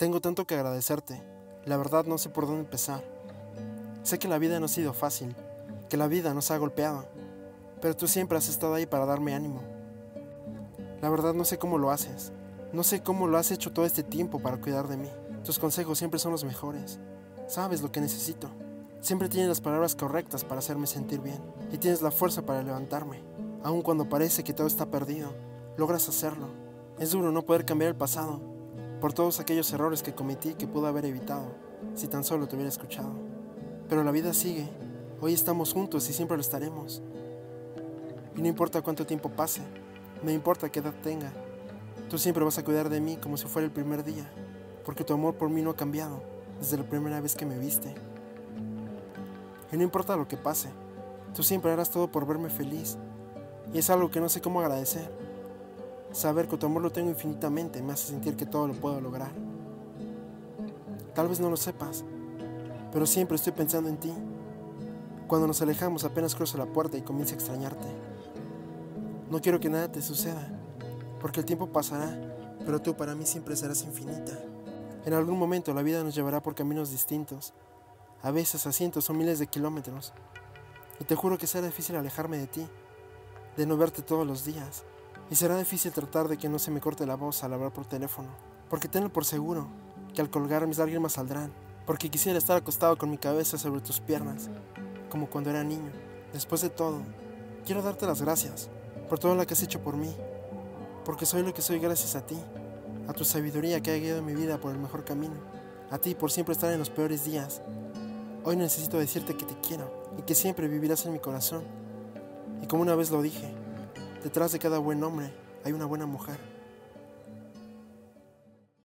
Tengo tanto que agradecerte. La verdad no sé por dónde empezar. Sé que la vida no ha sido fácil, que la vida nos ha golpeado, pero tú siempre has estado ahí para darme ánimo. La verdad no sé cómo lo haces. No sé cómo lo has hecho todo este tiempo para cuidar de mí. Tus consejos siempre son los mejores. Sabes lo que necesito. Siempre tienes las palabras correctas para hacerme sentir bien y tienes la fuerza para levantarme. Aun cuando parece que todo está perdido, logras hacerlo. Es duro no poder cambiar el pasado, por todos aquellos errores que cometí que pude haber evitado si tan solo te hubiera escuchado. Pero la vida sigue, hoy estamos juntos y siempre lo estaremos. Y no importa cuánto tiempo pase, no importa qué edad tenga, tú siempre vas a cuidar de mí como si fuera el primer día, porque tu amor por mí no ha cambiado desde la primera vez que me viste. Y no importa lo que pase, tú siempre harás todo por verme feliz. Y es algo que no sé cómo agradecer. Saber que tu amor lo tengo infinitamente me hace sentir que todo lo puedo lograr. Tal vez no lo sepas, pero siempre estoy pensando en ti. Cuando nos alejamos apenas cruzo la puerta y comienzo a extrañarte. No quiero que nada te suceda, porque el tiempo pasará, pero tú para mí siempre serás infinita. En algún momento la vida nos llevará por caminos distintos, a veces a cientos o miles de kilómetros, y te juro que será difícil alejarme de ti, de no verte todos los días. Y será difícil tratar de que no se me corte la voz al hablar por teléfono, porque tenlo por seguro que al colgar mis lágrimas saldrán, porque quisiera estar acostado con mi cabeza sobre tus piernas, como cuando era niño. Después de todo, quiero darte las gracias por todo lo que has hecho por mí, porque soy lo que soy gracias a ti, a tu sabiduría que ha guiado mi vida por el mejor camino, a ti por siempre estar en los peores días. Hoy necesito decirte que te quiero y que siempre vivirás en mi corazón. Y como una vez lo dije, Detrás de cada buen hombre hay una buena mujer.